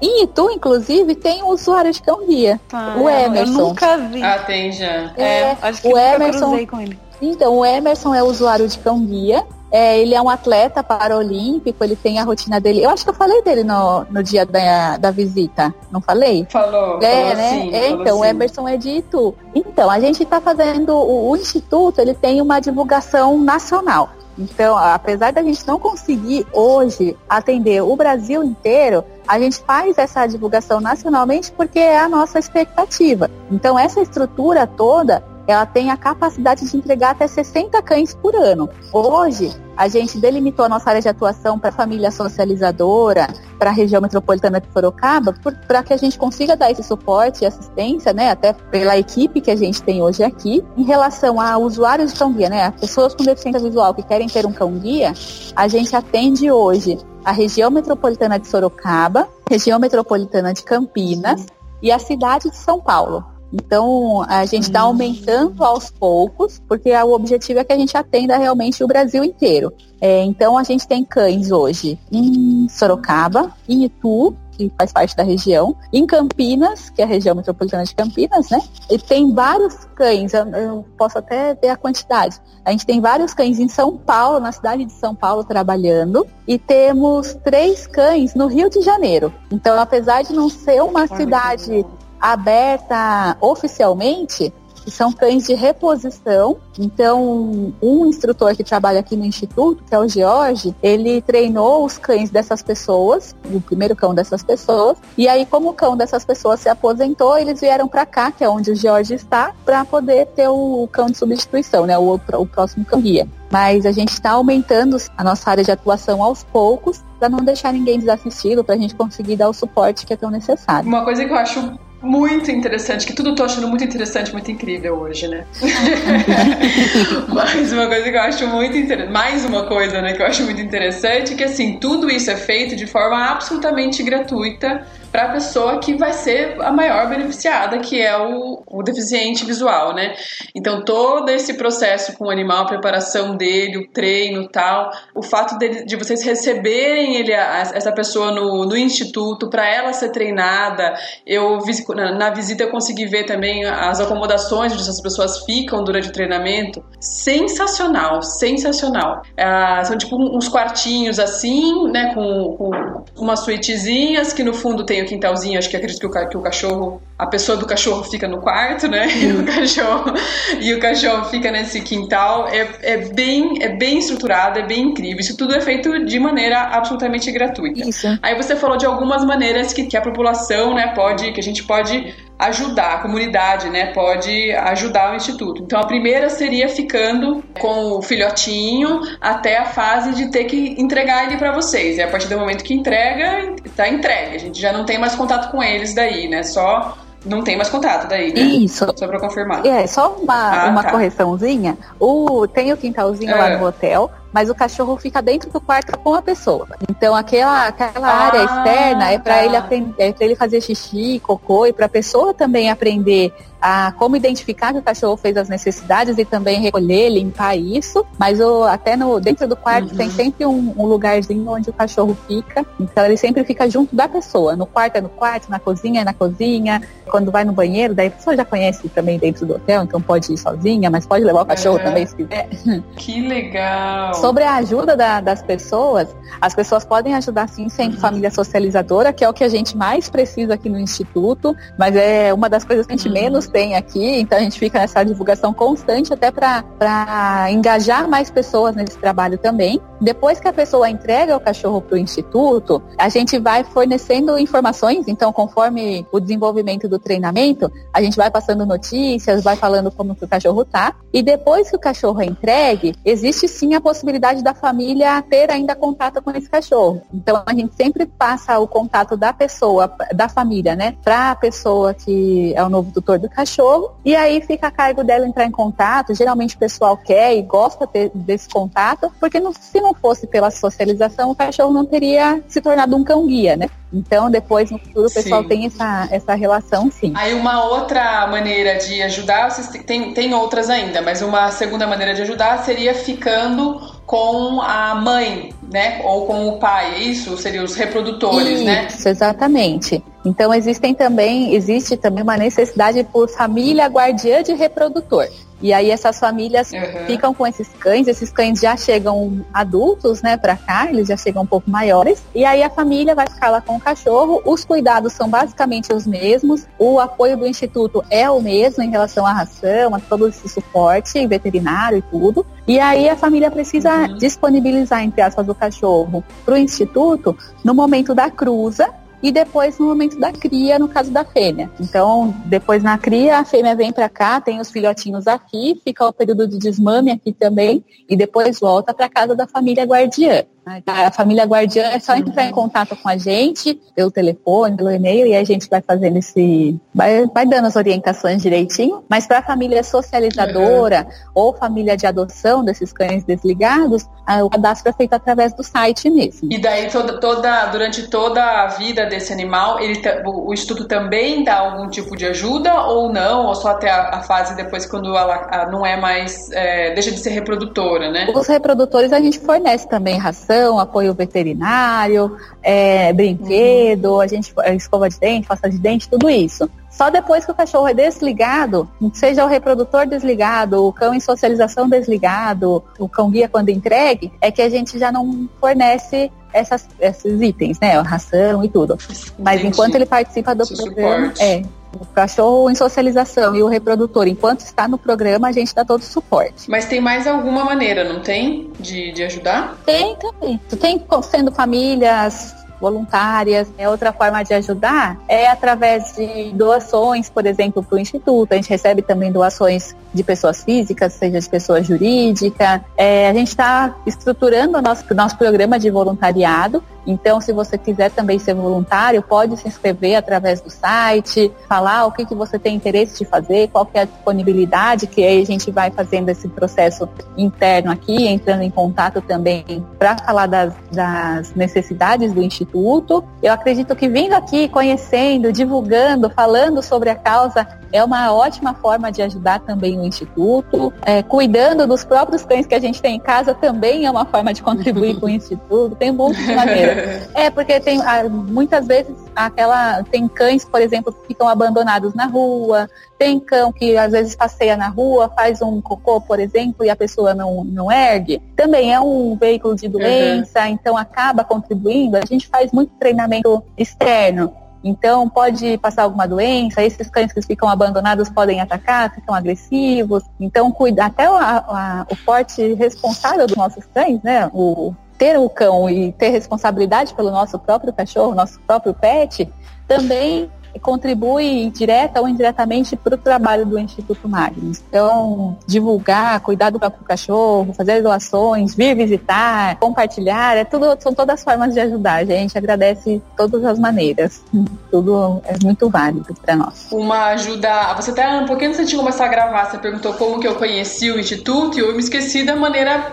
em Itu, inclusive, tem um usuário de cão guia. Ah, o Emerson. Eu nunca vi. Ah, tem já. É, é acho que o Emerson. com ele. Então, o Emerson é usuário de cão guia. É, ele é um atleta paralímpico, ele tem a rotina dele. Eu acho que eu falei dele no, no dia da, da visita, não falei? Falou. É, falou né? Sim, é, então, o Emerson é de Itu. Então, a gente está fazendo, o, o Instituto, ele tem uma divulgação nacional. Então, apesar da gente não conseguir hoje atender o Brasil inteiro, a gente faz essa divulgação nacionalmente porque é a nossa expectativa. Então, essa estrutura toda ela tem a capacidade de entregar até 60 cães por ano. Hoje, a gente delimitou a nossa área de atuação para a família socializadora, para a região metropolitana de Sorocaba, para que a gente consiga dar esse suporte e assistência, né, até pela equipe que a gente tem hoje aqui. Em relação a usuários de cão-guia, né, pessoas com deficiência visual que querem ter um cão-guia, a gente atende hoje a região metropolitana de Sorocaba, região metropolitana de Campinas e a cidade de São Paulo. Então, a gente está hum. aumentando aos poucos, porque o objetivo é que a gente atenda realmente o Brasil inteiro. É, então, a gente tem cães hoje em Sorocaba, em Itu, que faz parte da região, em Campinas, que é a região metropolitana de Campinas, né? E tem vários cães, eu, eu posso até ver a quantidade. A gente tem vários cães em São Paulo, na cidade de São Paulo, trabalhando, e temos três cães no Rio de Janeiro. Então, apesar de não ser uma cidade aberta oficialmente, são cães de reposição. Então, um instrutor que trabalha aqui no instituto, que é o George, ele treinou os cães dessas pessoas, o primeiro cão dessas pessoas. E aí, como o cão dessas pessoas se aposentou, eles vieram para cá, que é onde o George está, para poder ter o cão de substituição, né? O, o próximo cão guia. Mas a gente está aumentando a nossa área de atuação aos poucos para não deixar ninguém desassistido, para a gente conseguir dar o suporte que é tão necessário. Uma coisa que eu acho muito interessante, que tudo eu tô achando muito interessante, muito incrível hoje, né? mais uma coisa que eu acho muito interessante, mais uma coisa, né, que eu acho muito interessante, que assim, tudo isso é feito de forma absolutamente gratuita para a pessoa que vai ser a maior beneficiada, que é o, o deficiente visual, né? Então, todo esse processo com o animal, a preparação dele, o treino tal, o fato de, de vocês receberem ele, essa pessoa no, no instituto, para ela ser treinada, eu na, na, visita eu consegui ver também as acomodações onde essas pessoas ficam durante o treinamento. Sensacional, sensacional. Ah, são tipo uns quartinhos assim, né, com, com umas suítezinhas que no fundo tem quintalzinho, acho que acredito que o, que o cachorro a pessoa do cachorro fica no quarto, né? E o cachorro, e o cachorro fica nesse quintal. É, é, bem, é bem estruturado, é bem incrível. Isso tudo é feito de maneira absolutamente gratuita. Isso. Aí você falou de algumas maneiras que, que a população, né, pode, que a gente pode ajudar, a comunidade, né, pode ajudar o instituto. Então a primeira seria ficando com o filhotinho até a fase de ter que entregar ele para vocês. E a partir do momento que entrega, tá entregue. A gente já não tem mais contato com eles daí, né? Só não tem mais contato daí, né? Isso. Só pra confirmar. É, só uma, Ah, uma tá. correçãozinha. O, tem o quintalzinho lá É. no hotel, mas o cachorro fica dentro do quarto com a pessoa. Então aquela, aquela Ah, área externa é para tá. ele aprender, é para ele fazer xixi, cocô e para a pessoa também aprender a como identificar que o cachorro fez as necessidades e também recolher, limpar isso. Mas o, até no dentro do quarto Uhum. tem sempre um, um lugarzinho onde o cachorro fica. Então ele sempre fica junto da pessoa. No quarto é no quarto, na cozinha é na cozinha. Quando vai no banheiro, daí a pessoa já conhece também dentro do hotel, então pode ir sozinha, mas pode levar o cachorro Uhum. também se quiser. Que legal. Sobre a ajuda da- das pessoas, as pessoas podem ajudar sim sendo família socializadora, que é o que a gente mais precisa aqui no Instituto, mas é uma das coisas que a gente Uhum. menos tem aqui, então a gente fica nessa divulgação constante até para engajar mais pessoas nesse trabalho também. Depois que a pessoa entrega o cachorro para o Instituto, a gente vai fornecendo informações, então conforme o desenvolvimento do treinamento, a gente vai passando notícias, vai falando como que o cachorro tá, e depois que o cachorro é entregue, existe sim a possibilidade da família ter ainda contato com esse cachorro. Então a gente sempre passa o contato da pessoa, da família, né, para a pessoa que é o novo tutor do cachorro, e aí fica a cargo dela entrar em contato. Geralmente o pessoal quer e gosta ter- desse contato, porque não- se não fosse pela socialização, o cachorro não teria se tornado um cão guia, né? Então depois no futuro o pessoal Sim. tem essa, essa relação sim. Aí uma outra maneira de ajudar, tem, tem outras ainda, mas uma segunda maneira de ajudar seria ficando com a mãe, né? Ou com o pai, é isso? Seriam os reprodutores, né? Isso, exatamente. Então existem também, existe também uma necessidade por família guardiã de reprodutor. E aí essas famílias Uhum. ficam com esses cães, esses cães já chegam adultos, né, para cá, eles já chegam um pouco maiores. E aí a família vai ficar lá com o cachorro. Os cuidados são basicamente os mesmos. O apoio do instituto é o mesmo em relação à ração, a todo esse suporte veterinário e tudo. E aí a família precisa Uhum. disponibilizar entre aspas o cachorro para o instituto no momento da cruza e depois no momento da cria, no caso da fêmea. Então, depois na cria, a fêmea vem para cá, tem os filhotinhos aqui, fica o período de desmame aqui também, e depois volta para casa da família guardiã. A família guardiã é só entrar em contato com a gente, pelo telefone, pelo e-mail, e a gente vai fazendo esse. vai, vai dando as orientações direitinho. Mas para a família socializadora ou família de adoção desses cães desligados, a- o cadastro é feito através do site mesmo. E daí toda, toda durante toda a vida desse animal, ele o, o instituto também dá algum tipo de ajuda ou não, ou só até a, a fase depois quando ela não é mais é, deixa de ser reprodutora, né? Os reprodutores a gente fornece também ração, apoio veterinário, é, brinquedo, a gente é, escova de dente, pasta de dente, tudo isso. Só depois que o cachorro é desligado, seja o reprodutor desligado, o cão em socialização desligado, o cão guia quando entregue, é que a gente já não fornece essas, esses itens, né? A ração e tudo. Mas Entendi. enquanto ele participa do Esse programa, suporte. é. O cachorro em socialização e o reprodutor, enquanto está no programa, a gente dá todo o suporte. Mas tem mais alguma maneira, não tem? De, de ajudar? Tem também. Tem sendo famílias voluntárias. É outra forma de ajudar é através de doações, por exemplo, para o instituto. A gente recebe também doações de pessoas físicas, seja de pessoa jurídica. É, a gente está estruturando o nosso, nosso programa de voluntariado. Então, se você quiser também ser voluntário, pode se inscrever através do site, falar o que, que você tem interesse de fazer, qual que é a disponibilidade, que aí a gente vai fazendo esse processo interno aqui, entrando em contato também para falar das, das necessidades do Instituto. Eu acredito que vindo aqui, conhecendo, divulgando, falando sobre a causa, é uma ótima forma de ajudar também o Instituto. É, cuidando dos próprios cães que a gente tem em casa também é uma forma de contribuir com o Instituto. Tem um monte de maneiras. É, porque tem ah, muitas vezes aquela. Tem cães, por exemplo, que ficam abandonados na rua, tem cão que às vezes passeia na rua, faz um cocô, por exemplo, e a pessoa não, não ergue. Também é um veículo de doença, então acaba contribuindo. A gente faz muito treinamento externo. Então, pode passar alguma doença, esses cães que ficam abandonados podem atacar, ficam agressivos. Então, cuida, até o, a, o porte responsável dos nossos cães, né? O, ter o cão e ter responsabilidade pelo nosso próprio cachorro, nosso próprio pet, também contribui direta ou indiretamente para o trabalho do Instituto Magnus. Então, divulgar, cuidar do cachorro, fazer doações, vir visitar, compartilhar, é tudo, são todas formas de ajudar. A gente agradece todas as maneiras. Tudo é muito válido para nós. Uma ajuda. Você até um pouquinho antes de começar a gravar, você perguntou como que eu conheci o Instituto e eu me esqueci da maneira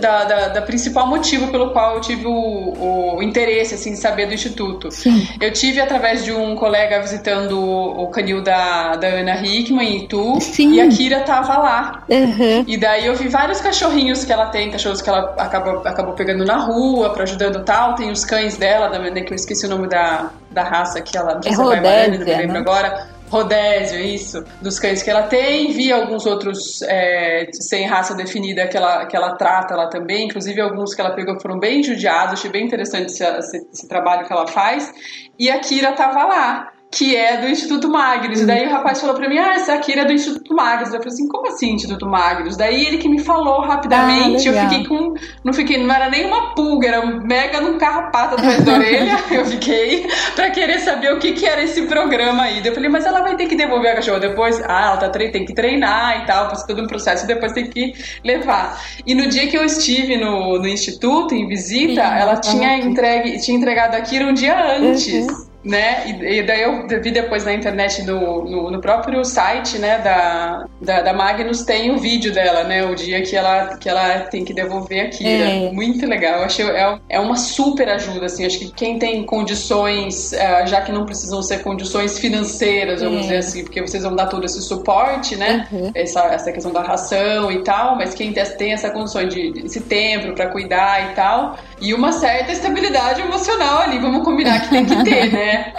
da, da, da principal motivo pelo qual eu tive o, o interesse assim, em saber do Instituto. Sim. Eu tive através de um colega colega visitando o canil da, da Ana Hickman em Itu. Sim. E a Kira tava lá. Uhum. E daí eu vi vários cachorrinhos que ela tem, cachorros que ela acabou, acabou pegando na rua, pra ajudando tal. Tem os cães dela, da, que eu esqueci o nome da, da raça que ela. É Rodésia, vai não me lembro né? agora. Rodésio, isso, dos cães que ela tem, vi alguns outros é, sem raça definida que ela, que ela trata lá também, inclusive alguns que ela pegou foram bem judiados, achei bem interessante esse, esse, esse trabalho que ela faz, e a Kira tava lá que é do Instituto Magnus. Daí o rapaz falou pra mim, ah, essa aqui é do Instituto Magnus. Eu falei assim, como assim Instituto Magnus? Daí ele que me falou rapidamente, ah, eu fiquei com. Não fiquei, não era nem uma pulga, era um mega num carrapato atrás da orelha. eu fiquei pra querer saber o que, que era esse programa aí. Eu falei, mas ela vai ter que devolver a cachorra depois? Ah, ela tá tem que treinar e tal, passa todo um processo e depois tem que levar. E no dia que eu estive no, no Instituto, em visita, Sim, ela tinha, entregue, tinha entregado aquilo um dia antes. Uhum né? E, e, daí eu vi depois na internet, no, no, no próprio site, né, da, da, da, Magnus, tem o vídeo dela, né? O dia que ela, que ela tem que devolver a Kira. É. Muito legal. Eu achei é, é uma super ajuda, assim. Acho que quem tem condições, uh, já que não precisam ser condições financeiras, vamos é. dizer assim, porque vocês vão dar todo esse suporte, né? Uhum. Essa, essa questão da ração e tal, mas quem tem essa condição de, esse tempo para cuidar e tal, e uma certa estabilidade emocional ali, vamos combinar que tem que ter, né? Né?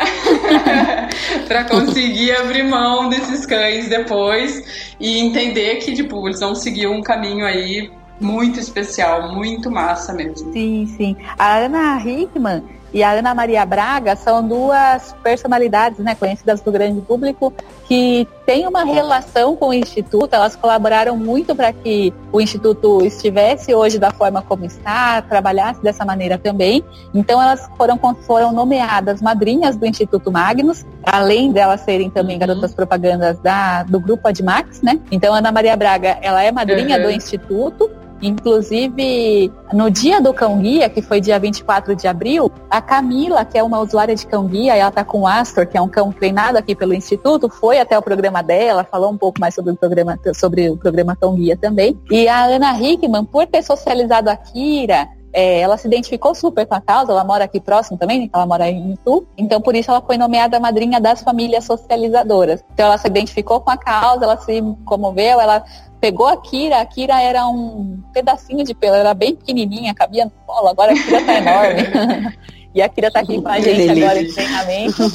para conseguir abrir mão desses cães depois e entender que, tipo, eles vão seguir um caminho aí muito especial, muito massa mesmo. Sim, sim. A Ana Hickman e a Ana Maria Braga são duas personalidades né, conhecidas do grande público que têm uma relação com o Instituto. Elas colaboraram muito para que o Instituto estivesse hoje da forma como está, trabalhasse dessa maneira também. Então, elas foram, foram nomeadas madrinhas do Instituto Magnus, além delas serem também uhum. garotas propagandas da, do grupo Admax, né? Então, Ana Maria Braga, ela é madrinha uhum. do Instituto Inclusive, no dia do cão guia, que foi dia 24 de abril, a Camila, que é uma usuária de cão guia, ela tá com o Astor, que é um cão treinado aqui pelo Instituto, foi até o programa dela, falou um pouco mais sobre o programa, sobre o programa cão guia também. E a Ana Hickman, por ter socializado a Kira, é, ela se identificou super com a causa, ela mora aqui próximo também, ela mora em Itu, então por isso ela foi nomeada madrinha das famílias socializadoras. Então ela se identificou com a causa, ela se comoveu, ela pegou a Kira, a Kira era um pedacinho de pelo, era bem pequenininha, cabia no colo, agora a Kira tá enorme. e a Kira tá aqui com a gente agora em treinamento.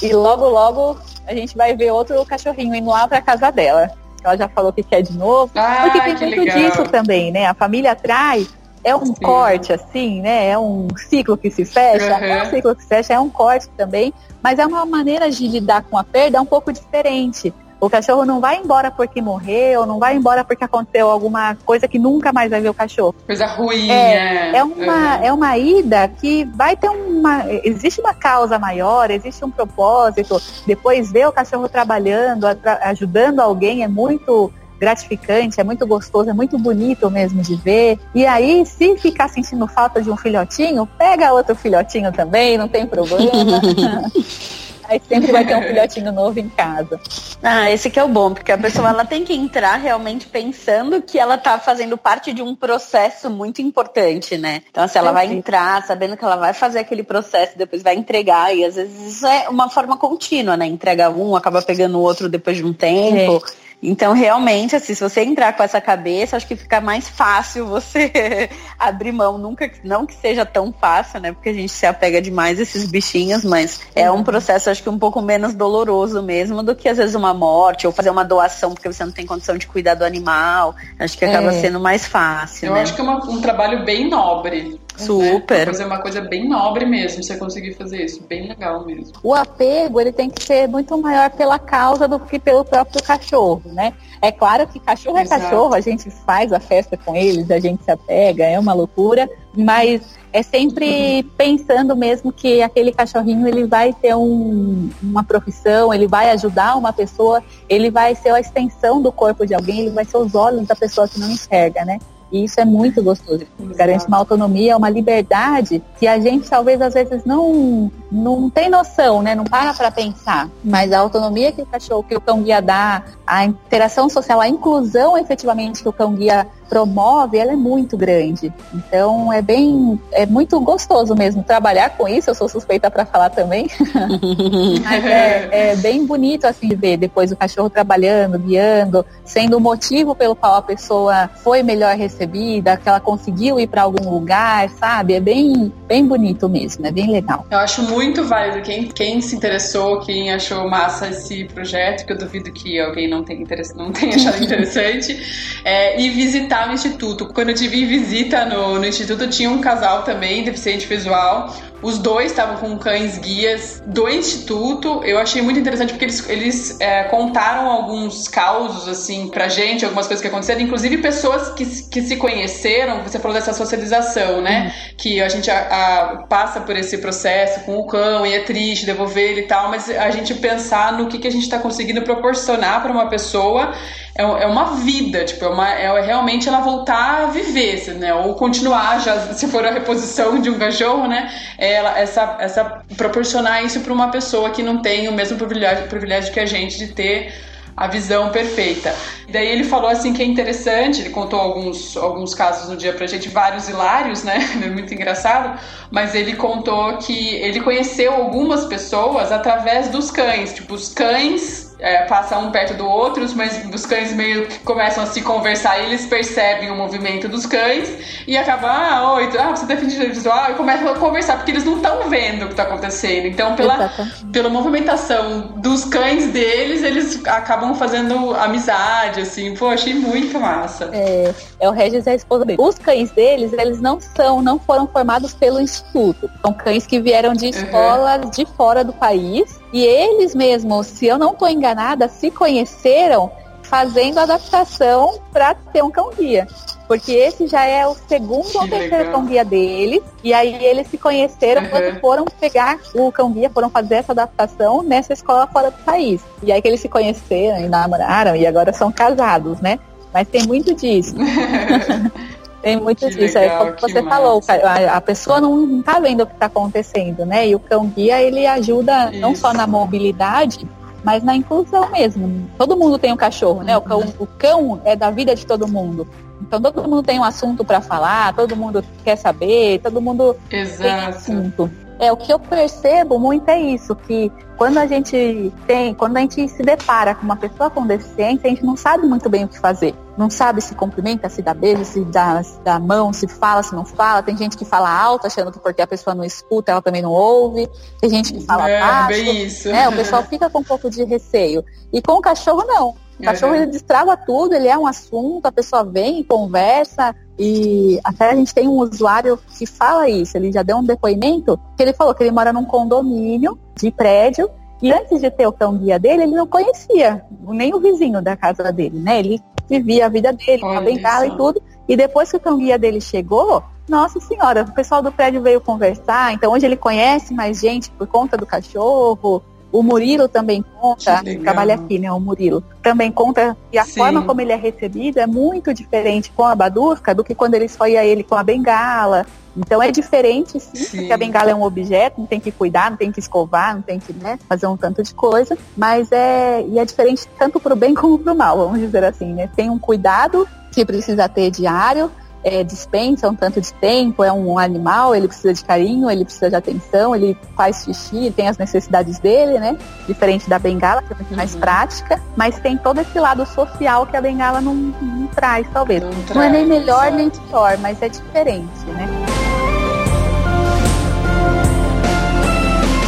E logo, logo a gente vai ver outro cachorrinho indo lá pra casa dela. Ela já falou que quer de novo. Ah, porque tem muito legal. disso também, né? A família traz é um Sim. corte, assim, né? É um ciclo que se fecha. Uhum. É um ciclo que se fecha, é um corte também. Mas é uma maneira de lidar com a perda um pouco diferente. O cachorro não vai embora porque morreu, não vai embora porque aconteceu alguma coisa que nunca mais vai ver o cachorro. Coisa ruim, é. É, é uma, uhum. é uma ida que vai ter uma. Existe uma causa maior, existe um propósito. Depois ver o cachorro trabalhando, ajudando alguém é muito gratificante, é muito gostoso, é muito bonito mesmo de ver. E aí, se ficar sentindo falta de um filhotinho, pega outro filhotinho também, não tem problema. Aí sempre vai ter um filhotinho novo em casa. Ah, esse que é o bom, porque a pessoa ela tem que entrar realmente pensando que ela tá fazendo parte de um processo muito importante, né? Então, assim, ela vai entrar sabendo que ela vai fazer aquele processo, depois vai entregar, e às vezes isso é uma forma contínua, né? Entrega um, acaba pegando o outro depois de um tempo. É. Então, realmente, assim, se você entrar com essa cabeça, acho que fica mais fácil você abrir mão. Nunca, não que seja tão fácil, né? Porque a gente se apega demais a esses bichinhos, mas é um uhum. processo, acho que um pouco menos doloroso mesmo do que às vezes uma morte ou fazer uma doação porque você não tem condição de cuidar do animal. Acho que acaba é. sendo mais fácil. Eu né? acho que é uma, um trabalho bem nobre Super. Né? Fazer uma coisa bem nobre mesmo, você conseguir fazer isso. Bem legal mesmo. O apego, ele tem que ser muito maior pela causa do que pelo próprio cachorro, né? É claro que cachorro Exato. é cachorro, a gente faz a festa com eles, a gente se apega, é uma loucura, mas é sempre pensando mesmo que aquele cachorrinho ele vai ter um, uma profissão, ele vai ajudar uma pessoa, ele vai ser a extensão do corpo de alguém, ele vai ser os olhos da pessoa que não enxerga, né? E isso é muito gostoso. Garante uma autonomia, uma liberdade que a gente talvez às vezes não, não tem noção, né? Não para para pensar. Mas a autonomia que o cachorro, que o cão guia dá, a interação social, a inclusão efetivamente que o cão guia promove, ela é muito grande. Então é bem, é muito gostoso mesmo trabalhar com isso. Eu sou suspeita para falar também, mas é, é, bem bonito assim de ver depois o cachorro trabalhando, guiando, sendo o motivo pelo qual a pessoa foi melhor recebida, que ela conseguiu ir para algum lugar, sabe? É bem, bem bonito mesmo, é bem legal. Eu acho muito válido quem, quem se interessou, quem achou massa esse projeto, que eu duvido que alguém não tenha, não tenha achado interessante, é, e visitar visitar o instituto. Quando eu tive visita no, no instituto, tinha um casal também, deficiente visual. Os dois estavam com cães guias do instituto. Eu achei muito interessante porque eles, eles é, contaram alguns causos, assim, pra gente, algumas coisas que aconteceram, inclusive pessoas que, que se conheceram. Você falou dessa socialização, né? Uhum. Que a gente a, a, passa por esse processo com o cão e é triste devolver ele e tal, mas a gente pensar no que, que a gente tá conseguindo proporcionar para uma pessoa é, é uma vida, tipo, é, uma, é realmente ela voltar a viver, né? Ou continuar, já, se for a reposição de um cachorro, né? É ela, essa, essa proporcionar isso para uma pessoa que não tem o mesmo privilégio, privilégio que a gente de ter a visão perfeita. E daí ele falou assim que é interessante, ele contou alguns, alguns casos no dia pra gente, vários hilários, né? Muito engraçado, mas ele contou que ele conheceu algumas pessoas através dos cães, tipo, os cães é, passa um perto do outro, mas os cães meio que começam a se conversar e eles percebem o movimento dos cães e acabam, ah, oi, ah, você defende visual, e começam a conversar, porque eles não estão vendo o que está acontecendo. Então, pela, pela movimentação dos cães deles, eles acabam fazendo amizade, assim, pô, achei muito massa. É, é o Regis e a esposa dele. Os cães deles, eles não são, não foram formados pelo instituto. São cães que vieram de escolas uhum. de fora do país e eles mesmos, se eu não estou enganada, se conheceram fazendo adaptação para ter um cão guia. Porque esse já é o segundo ou terceiro cão guia deles. E aí eles se conheceram uhum. quando foram pegar o cão guia, foram fazer essa adaptação nessa escola fora do país. E aí que eles se conheceram e namoraram e agora são casados, né? Mas tem muito disso. Tem muito disso. É como você massa. falou, a, a, pessoa não está vendo o que está acontecendo, né? E o cão guia ele ajuda Isso. não só na mobilidade, mas na inclusão mesmo. Todo mundo tem um cachorro, né? O cão, o cão é da vida de todo mundo. Então todo mundo tem um assunto para falar, todo mundo quer saber, todo mundo Exato. tem assunto. É, o que eu percebo muito é isso, que quando a gente tem, quando a gente se depara com uma pessoa com deficiência, a gente não sabe muito bem o que fazer. Não sabe se cumprimenta, se dá beijo, se dá, se dá mão, se fala, se não fala. Tem gente que fala alto, achando que porque a pessoa não escuta, ela também não ouve. Tem gente que fala é, baixo. Bem isso. É, o pessoal fica com um pouco de receio. E com o cachorro, não. O cachorro uhum. ele destrava tudo, ele é um assunto, a pessoa vem, conversa, e até a gente tem um usuário que fala isso, ele já deu um depoimento que ele falou que ele mora num condomínio de prédio e antes de ter o cão guia dele, ele não conhecia nem o vizinho da casa dele, né? Ele vivia a vida dele, com a bengala e tudo. E depois que o cão guia dele chegou, nossa senhora, o pessoal do prédio veio conversar, então hoje ele conhece mais gente por conta do cachorro, o Murilo também conta, trabalha aqui, né? O Murilo também conta que a Sim. forma como ele é recebido é muito diferente com a Badusca do que quando ele só ia ele com a bengala. Então é diferente, sim, sim, porque a bengala é um objeto, não tem que cuidar, não tem que escovar, não tem que né, fazer um tanto de coisa, mas é e é diferente tanto para o bem como para o mal, vamos dizer assim, né? Tem um cuidado que precisa ter diário, é, dispensa um tanto de tempo, é um animal, ele precisa de carinho, ele precisa de atenção, ele faz xixi, tem as necessidades dele, né? Diferente da bengala, que é muito uhum. mais prática, mas tem todo esse lado social que a bengala não, não traz, talvez. Não, não é nem melhor exato. nem pior, mas é diferente, né?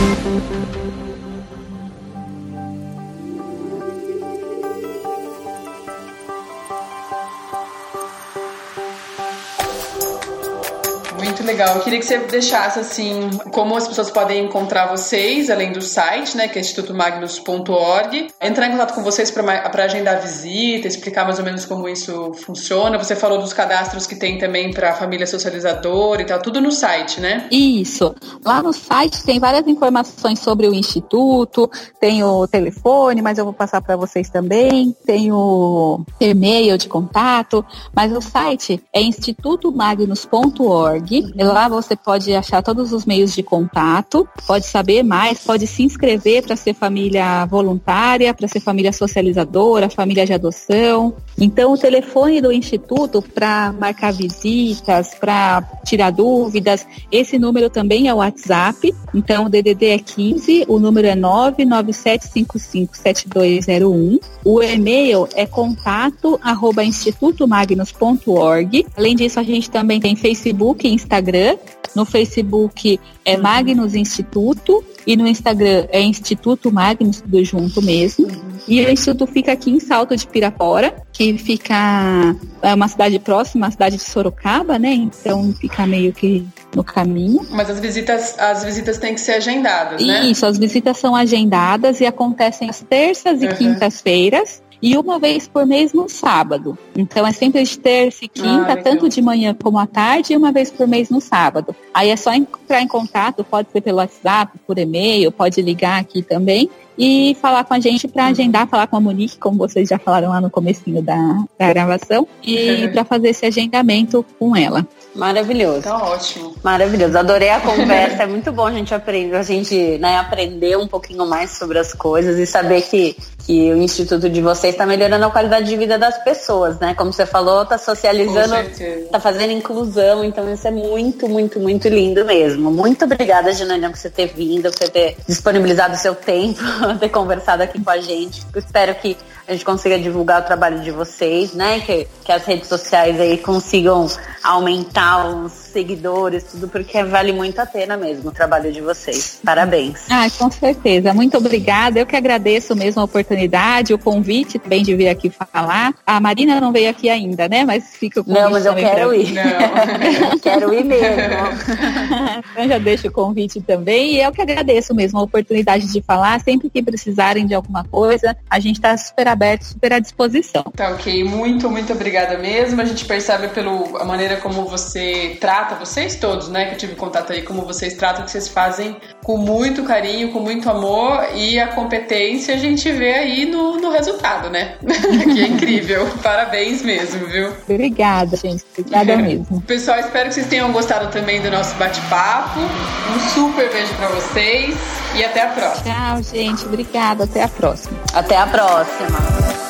Muito legal. Eu queria que você deixasse assim como as pessoas podem encontrar vocês, além do site, né, que é institutomagnus.org, entrar em contato com vocês para agendar visita, explicar mais ou menos como isso funciona. Você falou dos cadastros que tem também para família socializadora e tal, tudo no site, né? Isso. Lá no site tem várias informações sobre o instituto, tem o telefone, mas eu vou passar para vocês também, tem o e-mail de contato, mas o site é institutomagnus.org. Lá você pode achar todos os meios de contato, pode saber mais, pode se inscrever para ser família voluntária, para ser família socializadora, família de adoção. Então, o telefone do Instituto para marcar visitas, para tirar dúvidas, esse número também é o WhatsApp. Então, o DDD é 15, o número é 997557201. O e-mail é contato arroba. Além disso, a gente também tem Facebook e Instagram. No Facebook é Magnus Instituto e no Instagram é Instituto Magnus, tudo junto mesmo. E o Instituto fica aqui em Salto de Pirapora, que fica é uma cidade próxima à cidade de Sorocaba, né? Então fica meio que no caminho. Mas as visitas, as visitas têm que ser agendadas, né? Isso, as visitas são agendadas e acontecem às terças e uhum. quintas-feiras e uma vez por mês no sábado. Então é sempre de terça e ah, quinta, ah, tanto de manhã como à tarde, e uma vez por mês no sábado. Aí é só entrar em contato, pode ser pelo WhatsApp, por e-mail, pode ligar aqui também e falar com a gente para agendar, falar com a Monique, como vocês já falaram lá no comecinho da, da gravação, e para fazer esse agendamento com ela. Maravilhoso. Tá ótimo. Maravilhoso. Adorei a conversa. é muito bom a gente aprender, a gente né, aprender um pouquinho mais sobre as coisas e saber que, que o Instituto de vocês está melhorando a qualidade de vida das pessoas, né? Como você falou, está socializando, está fazendo inclusão, então isso é muito, muito, muito lindo mesmo. Muito obrigada, Janânia, por você ter vindo, por você ter disponibilizado o seu tempo, ter conversado aqui com a gente. Espero que a gente consiga divulgar o trabalho de vocês, né? Que, que as redes sociais aí consigam aumentar os seguidores, tudo, porque vale muito a pena mesmo o trabalho de vocês. Parabéns. Ah, com certeza. Muito obrigada. Eu que agradeço mesmo a oportunidade, o convite também de vir aqui falar. A Marina não veio aqui ainda, né? Mas fica com Não, mas eu quero ir. quero ir mesmo. então já deixo o convite também. E eu que agradeço mesmo a oportunidade de falar. Sempre que precisarem de alguma coisa, a gente está super aberto, super à disposição. Tá ok. Muito, muito obrigada mesmo. A gente percebe pela maneira como você trata, vocês todos, né, que eu tive contato aí, como vocês tratam, que vocês fazem com muito carinho, com muito amor e a competência a gente vê aí no, no resultado, né? que é incrível. Parabéns mesmo, viu? Obrigada, gente. Obrigada mesmo. Pessoal, espero que vocês tenham gostado também do nosso bate-papo. Um super beijo para vocês e até a próxima. Tchau, gente. Obrigada. Até a próxima. Até a próxima.